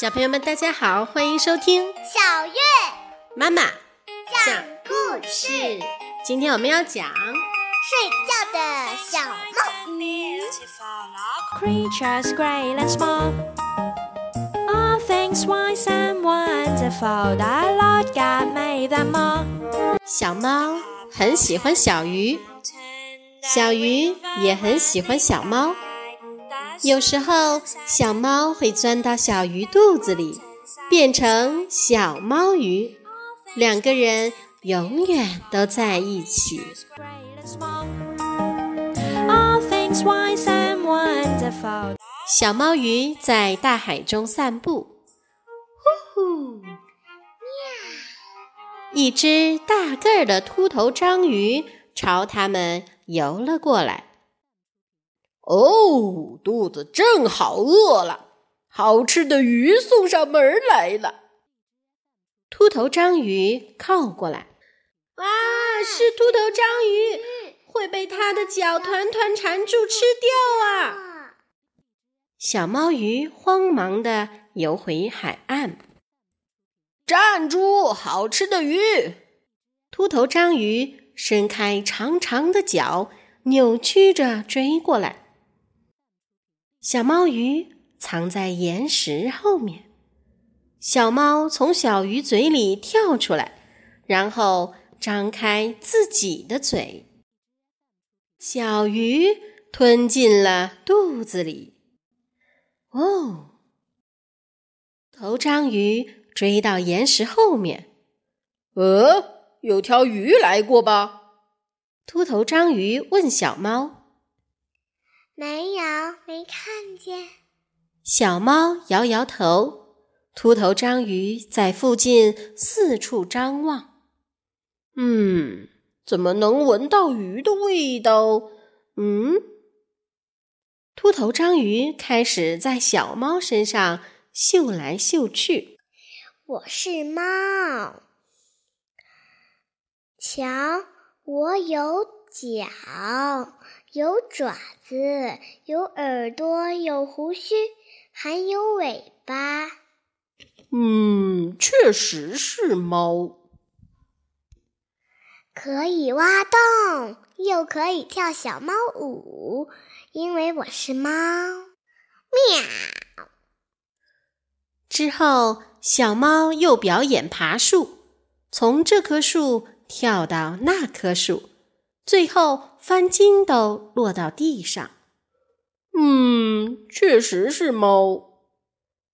小朋友们，大家好，欢迎收听小月妈妈讲故事。今天我们要讲睡觉的小猫鱼。Creatures great and small, all things wise and wonderful. The Lord God made them all. 小猫很喜欢小鱼，小鱼也很喜欢小猫。有时候，小猫会钻到小鱼肚子里，变成小猫鱼，两个人永远都在一起。Small, wonderful. 小猫鱼在大海中散步，呼呼，一只大个儿的秃头章鱼朝它们游了过来。哦，肚子正好饿了，好吃的鱼送上门来了。秃头章鱼靠过来，啊，是秃头章鱼，会被它的脚团团缠住吃掉啊！小猫鱼慌忙的游回海岸。站住！好吃的鱼！秃头章鱼伸开长长的脚，扭曲着追过来。小猫鱼藏在岩石后面。小猫从小鱼嘴里跳出来，然后张开自己的嘴。小鱼吞进了肚子里。哦，头章鱼追到岩石后面。呃，有条鱼来过吧？秃头章鱼问小猫。没有，没看见。小猫摇摇头。秃头章鱼在附近四处张望。嗯，怎么能闻到鱼的味道？嗯。秃头章鱼开始在小猫身上嗅来嗅去。我是猫，瞧，我有脚，有爪子，有耳朵，有胡须，还有尾巴。嗯，确实是猫。可以挖洞，又可以跳小猫舞，因为我是猫。喵！之后，小猫又表演爬树，从这棵树跳到那棵树，最后翻筋斗落到地上。嗯，确实是猫。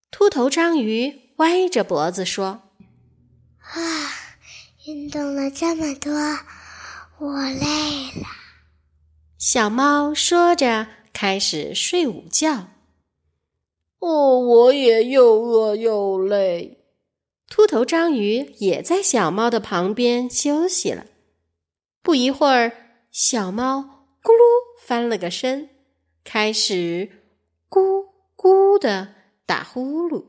秃头章鱼歪着脖子说啊，运动了这么多，我累了。小猫说着，开始睡午觉。哦，我也又饿又累。秃头章鱼也在小猫的旁边休息了。不一会儿，小猫咕噜翻了个身，开始咕咕的打呼噜。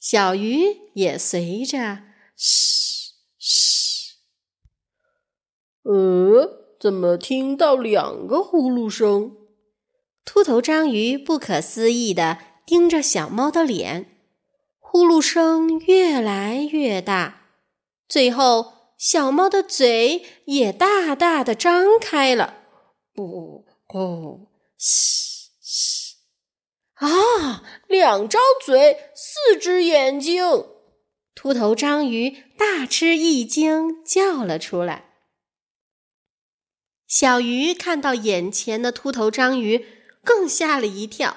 小鱼也随着嘶嘶。呃，怎么听到两个呼噜声？秃头章鱼不可思议的盯着小猫的脸，呼噜声越来越大，最后小猫的嘴也大大的张开了，咕咕嘶嘶，啊，两张嘴，四只眼睛！秃头章鱼大吃一惊，叫了出来。小鱼看到眼前的秃头章鱼，更吓了一跳，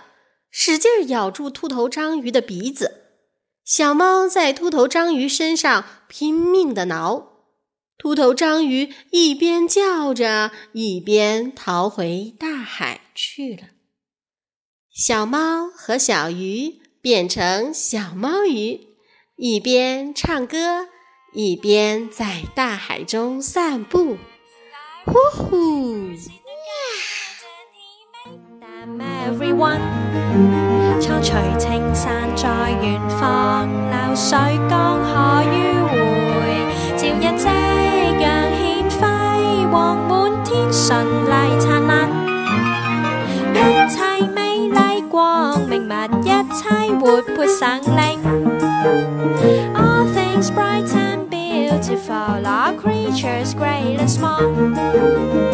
使劲咬住秃头章鱼的鼻子。小猫在秃头章鱼身上拼命的挠，秃头章鱼一边叫着，一边逃回大海去了。小猫和小鱼变成小猫鱼，一边唱歌，一边在大海中散步。呼呼！！Everyone，抽隨青山在遠方，流水江河迂迴，照日夕 creatures great and small.